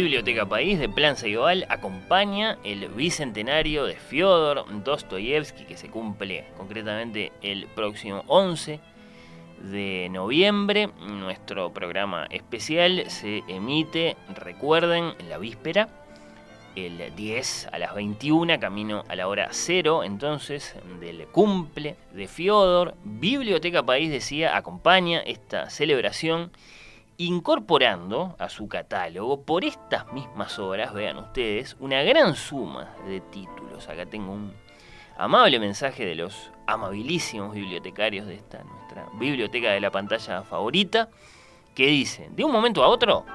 Biblioteca País de Plan Ceibal acompaña el bicentenario de Fyodor Dostoyevsky que se cumple concretamente el próximo 11 de noviembre. Nuestro programa especial se emite, recuerden, en la víspera, el 10 a las 21, camino a la hora 0, entonces, del cumple de Fyodor. Biblioteca País decía, acompaña esta celebración incorporando a su catálogo por estas mismas horas, vean ustedes, una gran suma de títulos. Acá tengo un amable mensaje de los amabilísimos bibliotecarios de esta nuestra biblioteca de la pantalla favorita, que dice, de un momento a otro,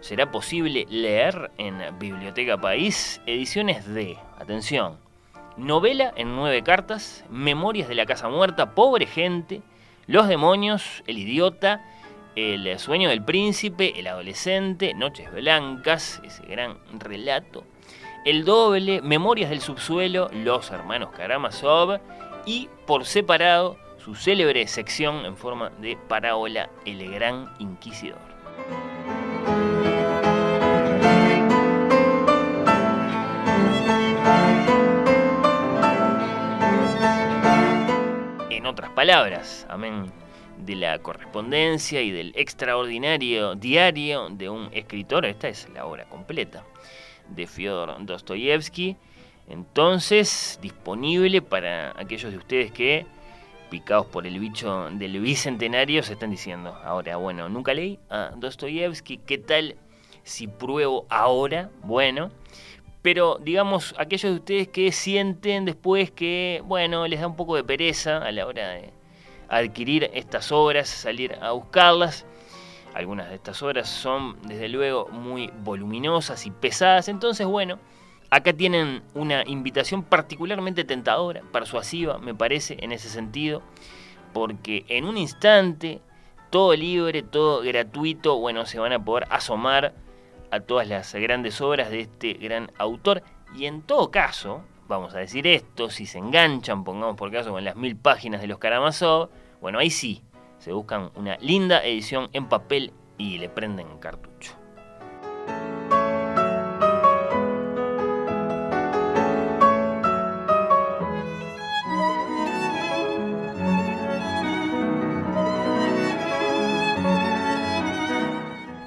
será posible leer en Biblioteca País ediciones de, atención, novela en nueve cartas, Memorias de la Casa Muerta, Pobre Gente, Los Demonios, El Idiota, el sueño del príncipe, El adolescente, Noches blancas, ese gran relato. El doble, Memorias del subsuelo, Los hermanos Karamazov y por separado su célebre sección en forma de parábola El gran inquisidor. En otras palabras, amén de la correspondencia y del extraordinario diario de un escritor. Esta es la obra completa de Fyodor Dostoyevsky. Entonces, disponible para aquellos de ustedes que, picados por el bicho del bicentenario, se están diciendo, ahora, bueno, nunca leí a Dostoyevsky, ¿qué tal si pruebo ahora? Bueno, pero digamos, aquellos de ustedes que sienten después que, bueno, les da un poco de pereza a la hora de adquirir estas obras, salir a buscarlas. Algunas de estas obras son desde luego muy voluminosas y pesadas, entonces bueno, acá tienen una invitación particularmente tentadora, persuasiva, me parece, en ese sentido, porque en un instante, todo libre, todo gratuito, bueno, se van a poder asomar a todas las grandes obras de este gran autor y en todo caso, vamos a decir esto, si se enganchan, pongamos por caso con las mil páginas de los Karamazov, bueno, ahí sí, se buscan una linda edición en papel y le prenden cartucho.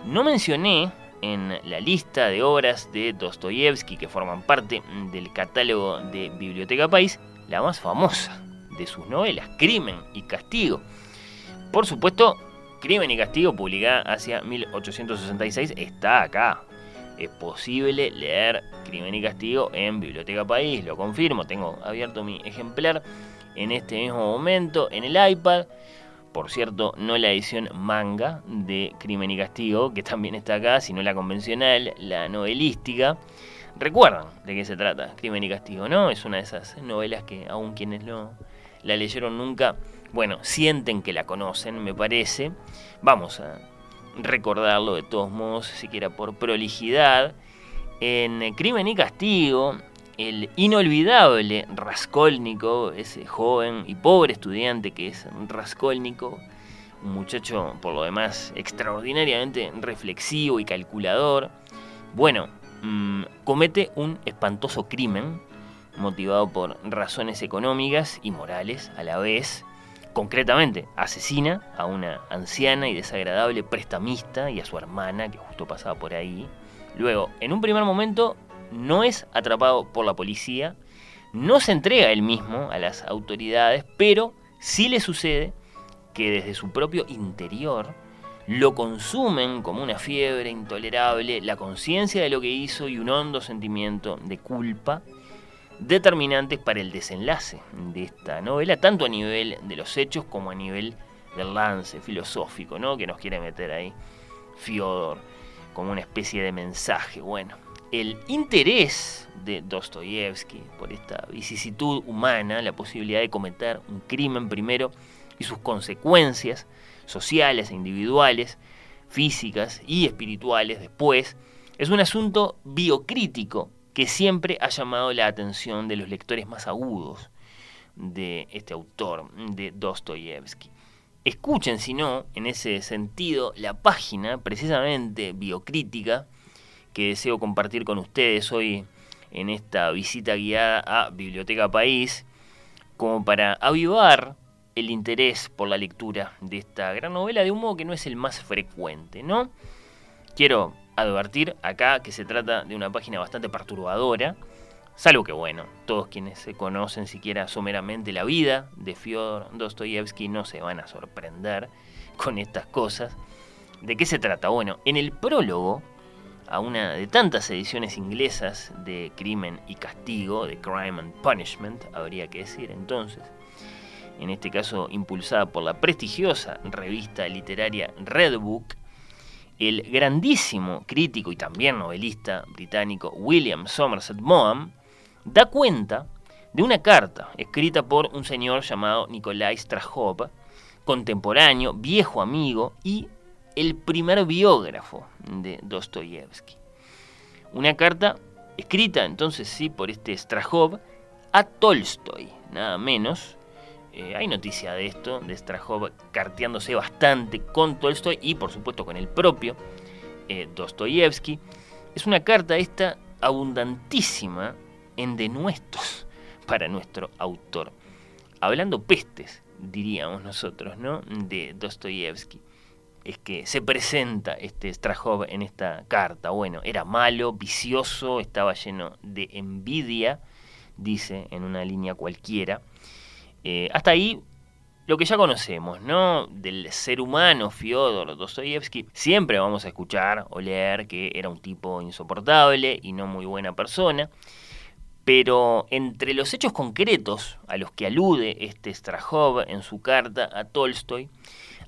No mencioné en la lista de obras de Dostoyevsky que forman parte del catálogo de Biblioteca País la más famosa, de sus novelas, Crimen y Castigo. Por supuesto, Crimen y Castigo, publicada hacia 1866, está acá. Es posible leer Crimen y Castigo en Biblioteca País, lo confirmo, tengo abierto mi ejemplar en este mismo momento en el iPad. Por cierto, no la edición manga de Crimen y Castigo, que también está acá, sino la convencional, la novelística. Recuerdan de qué se trata, Crimen y Castigo, ¿no? Es una de esas novelas que aún quienes no, la leyeron nunca, bueno, sienten que la conocen, me parece. Vamos a recordarlo de todos modos, siquiera por prolijidad. En Crimen y Castigo, el inolvidable Raskolnikov, ese joven y pobre estudiante que es Raskolnikov, un muchacho por lo demás extraordinariamente reflexivo y calculador, bueno, mm, comete un espantoso crimen motivado por razones económicas y morales a la vez. Concretamente, asesina a una anciana y desagradable prestamista y a su hermana, que justo pasaba por ahí. Luego, en un primer momento, no es atrapado por la policía, no se entrega él mismo a las autoridades, pero sí le sucede que desde su propio interior lo consumen como una fiebre intolerable, la conciencia de lo que hizo y un hondo sentimiento de culpa, determinantes para el desenlace de esta novela, tanto a nivel de los hechos como a nivel del lance filosófico, ¿no? Que nos quiere meter ahí Fyodor como una especie de mensaje. Bueno, el interés de Dostoyevsky por esta vicisitud humana, la posibilidad de cometer un crimen primero y sus consecuencias sociales e individuales, físicas y espirituales después, es un asunto biocrítico que siempre ha llamado la atención de los lectores más agudos de este autor, de Dostoyevsky. Escuchen, si no, en ese sentido, la página precisamente biocrítica que deseo compartir con ustedes hoy en esta visita guiada a Biblioteca País, como para avivar el interés por la lectura de esta gran novela de un modo que no es el más frecuente, ¿no? Quiero advertir acá que se trata de una página bastante perturbadora, Salvo que bueno, todos quienes se conocen siquiera someramente la vida de Fyodor Dostoyevsky no se van a sorprender con estas cosas. ¿De qué se trata? Bueno, en el prólogo a una de tantas ediciones inglesas de Crimen y Castigo, de Crime and Punishment, habría que decir entonces, en este caso impulsada por la prestigiosa revista literaria Red Book, el grandísimo crítico y también novelista británico William Somerset Maugham da cuenta de una carta escrita por un señor llamado Nikolai Strahov, contemporáneo, viejo amigo y el primer biógrafo de Dostoyevsky. Una carta escrita entonces sí por este Strahov a Tolstoy, nada menos. Eh, hay noticia de esto, de Strahov carteándose bastante con Tolstoy y por supuesto con el propio eh, Dostoyevsky. Es una carta esta abundantísima en denuestos para nuestro autor. Hablando pestes, diríamos nosotros, ¿no? De Dostoyevsky. Es que se presenta este Strahov en esta carta. Bueno, era malo, vicioso, estaba lleno de envidia, dice en una línea cualquiera. Eh, hasta ahí lo que ya conocemos, ¿no? Del ser humano Fyodor Dostoyevsky, siempre vamos a escuchar o leer que era un tipo insoportable y no muy buena persona. Pero entre los hechos concretos a los que alude este Strahov en su carta a Tolstoy,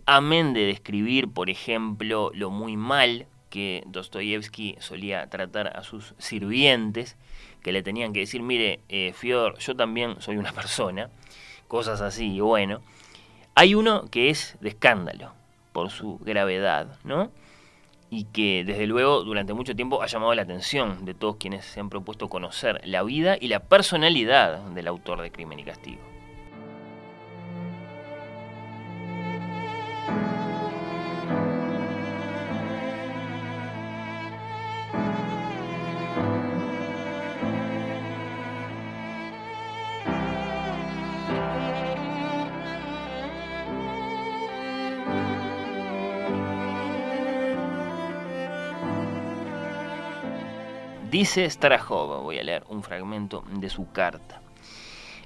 amén de describir, por ejemplo, lo muy mal que Dostoyevsky solía tratar a sus sirvientes, que le tenían que decir, mire, eh, Fyodor, yo también soy una persona, cosas así, bueno, hay uno que es de escándalo por su gravedad, ¿no? y que desde luego durante mucho tiempo ha llamado la atención de todos quienes se han propuesto conocer la vida y la personalidad del autor de Crimen y Castigo. Dice Strahov, voy a leer un fragmento de su carta.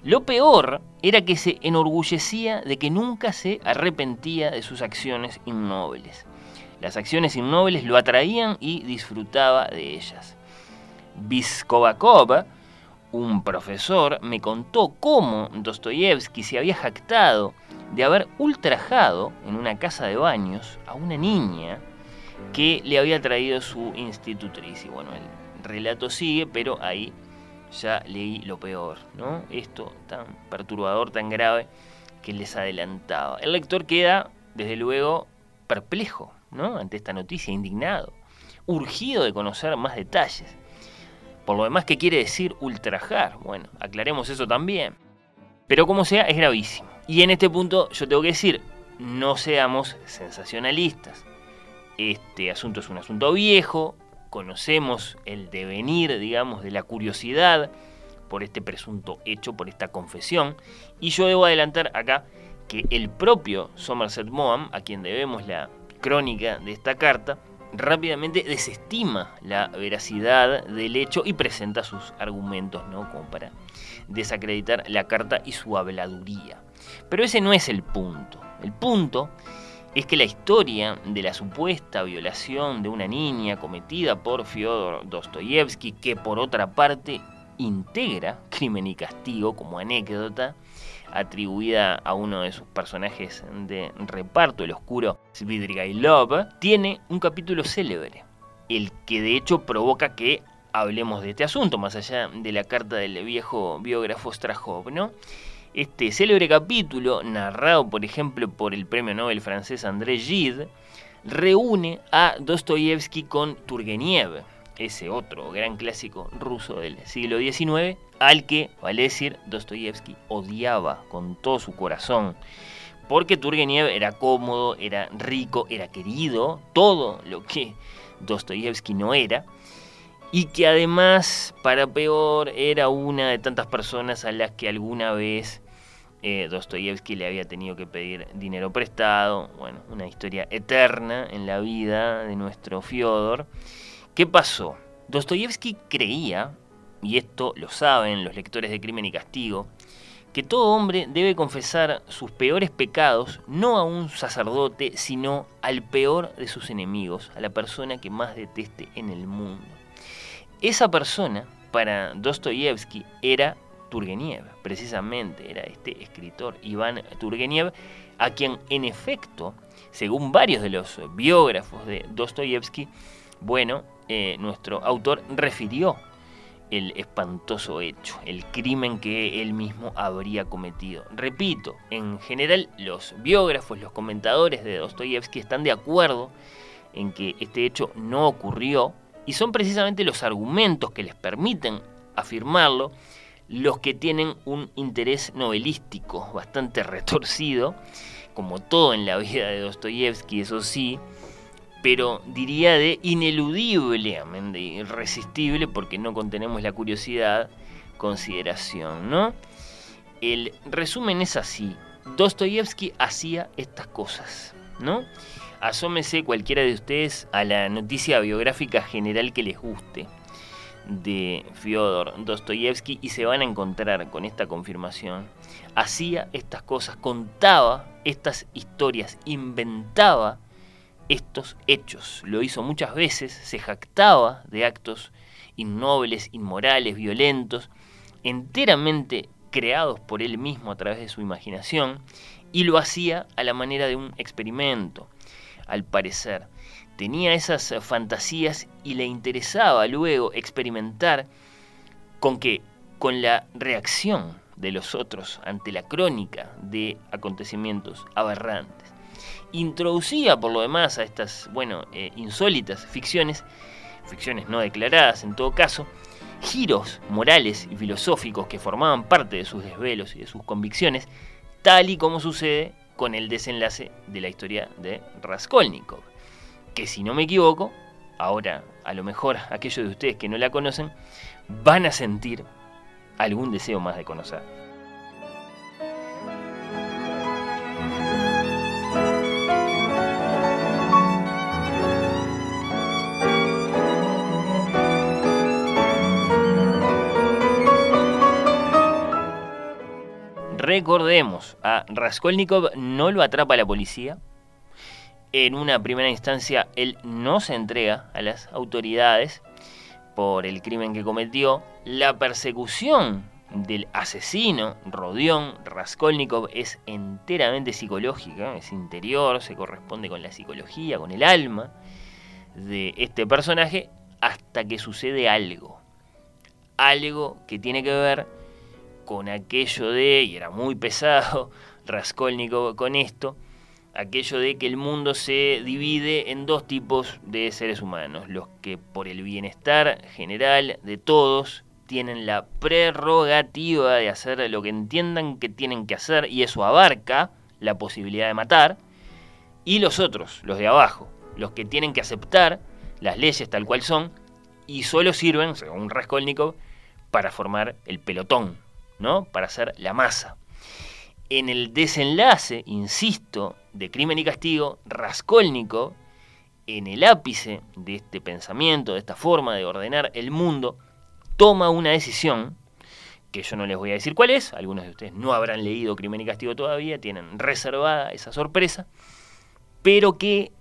Lo peor era que se enorgullecía de que nunca se arrepentía de sus acciones innobles. Las acciones innobles lo atraían y disfrutaba de ellas. Viskovakov, un profesor, me contó cómo Dostoyevsky se había jactado de haber ultrajado en una casa de baños a una niña que le había traído su institutriz. Y bueno, él relato sigue, pero ahí ya leí lo peor, ¿no? Esto tan perturbador, tan grave que les adelantaba. El lector queda, desde luego, perplejo, ¿no? Ante esta noticia, indignado, urgido de conocer más detalles. Por lo demás, ¿qué quiere decir ultrajar? Bueno, aclaremos eso también. Pero como sea, es gravísimo. Y en este punto yo tengo que decir, no seamos sensacionalistas. Este asunto es un asunto viejo, conocemos el devenir, digamos, de la curiosidad por este presunto hecho, por esta confesión. Y yo debo adelantar acá que el propio Somerset Maugham, a quien debemos la crónica de esta carta, rápidamente desestima la veracidad del hecho y presenta sus argumentos, ¿no? Como para desacreditar la carta y su habladuría. Pero ese no es el punto. El punto es que la historia de la supuesta violación de una niña cometida por Fyodor Dostoyevsky, que por otra parte integra Crimen y Castigo como anécdota, atribuida a uno de sus personajes de reparto, el oscuro Svidrigailov, tiene un capítulo célebre, el que de hecho provoca que hablemos de este asunto, más allá de la carta del viejo biógrafo Strahov, ¿no? Este célebre capítulo, narrado por ejemplo por el premio Nobel francés André Gide, reúne a Dostoyevsky con Turgenev, ese otro gran clásico ruso del siglo XIX, al que, vale decir, Dostoyevsky odiaba con todo su corazón. Porque Turgenev era cómodo, era rico, era querido, todo lo que Dostoyevsky no era. Y que además, para peor, era una de tantas personas a las que alguna vez eh, Dostoyevsky le había tenido que pedir dinero prestado. Bueno, una historia eterna en la vida de nuestro Fiodor. ¿Qué pasó? Dostoyevsky creía, y esto lo saben los lectores de Crimen y Castigo, que todo hombre debe confesar sus peores pecados no a un sacerdote, sino al peor de sus enemigos, a la persona que más deteste en el mundo. Esa persona, para Dostoyevsky, era Turgenev, precisamente, era este escritor Iván Turgenev, a quien en efecto, según varios de los biógrafos de Dostoyevsky, bueno, eh, nuestro autor refirió el espantoso hecho, el crimen que él mismo habría cometido. Repito, en general los biógrafos, los comentadores de Dostoyevsky están de acuerdo en que este hecho no ocurrió y son precisamente los argumentos que les permiten afirmarlo los que tienen un interés novelístico bastante retorcido, como todo en la vida de Dostoyevsky, eso sí, pero diría de ineludible, de irresistible, porque no contenemos la curiosidad, consideración, ¿no? El resumen es así. Dostoyevsky hacía estas cosas, ¿no? Asómese cualquiera de ustedes a la noticia biográfica general que les guste de Fyodor Dostoyevsky y se van a encontrar con esta confirmación. Hacía estas cosas, contaba estas historias, inventaba estos hechos. Lo hizo muchas veces, se jactaba de actos innobles, inmorales, violentos, enteramente creados por él mismo a través de su imaginación, y lo hacía a la manera de un experimento, al parecer. Tenía esas fantasías y le interesaba luego experimentar con que, con la reacción de los otros ante la crónica de acontecimientos aberrantes introducía por lo demás a estas, bueno, eh, insólitas ficciones, ficciones no declaradas en todo caso, giros morales y filosóficos que formaban parte de sus desvelos y de sus convicciones, tal y como sucede con el desenlace de la historia de Raskolnikov, que si no me equivoco, ahora a lo mejor aquellos de ustedes que no la conocen, van a sentir algún deseo más de conocer. Recordemos, a Raskolnikov no lo atrapa la policía. En una primera instancia, él no se entrega a las autoridades por el crimen que cometió. La persecución del asesino, Rodion Raskolnikov, es enteramente psicológica, es interior, se corresponde con la psicología, con el alma de este personaje, hasta que sucede algo. Algo que tiene que ver con aquello de, y era muy pesado, Raskolnikov con esto, aquello de que el mundo se divide en dos tipos de seres humanos, los que por el bienestar general de todos tienen la prerrogativa de hacer lo que entiendan que tienen que hacer y eso abarca la posibilidad de matar, y los otros, los de abajo, los que tienen que aceptar las leyes tal cual son y solo sirven, según Raskolnikov, para formar el pelotón, ¿no? Para hacer la masa. En el desenlace, insisto, de Crimen y Castigo, Raskolnikov, en el ápice de este pensamiento, de esta forma de ordenar el mundo, toma una decisión que yo no les voy a decir cuál es, algunos de ustedes no habrán leído Crimen y Castigo todavía, tienen reservada esa sorpresa, pero que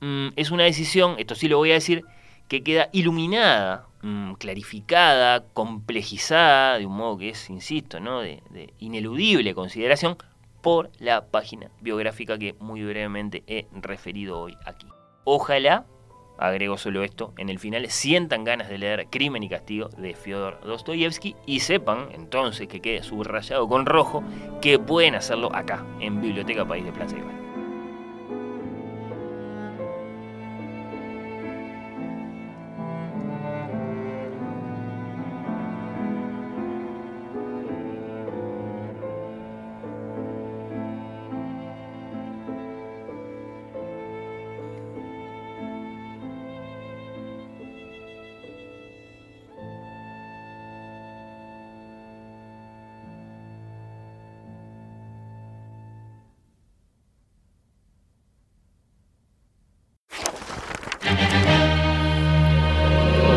mm, es una decisión, esto sí lo voy a decir, que queda iluminada, mm, clarificada, complejizada, de un modo que es, insisto, ¿no? de, ineludible consideración, por la página biográfica que muy brevemente he referido hoy aquí. Ojalá agrego solo esto, en el final sientan ganas de leer Crimen y Castigo de Fyodor Dostoyevsky y sepan entonces que quede subrayado con rojo que pueden hacerlo acá, en Biblioteca País de Plaza Igual.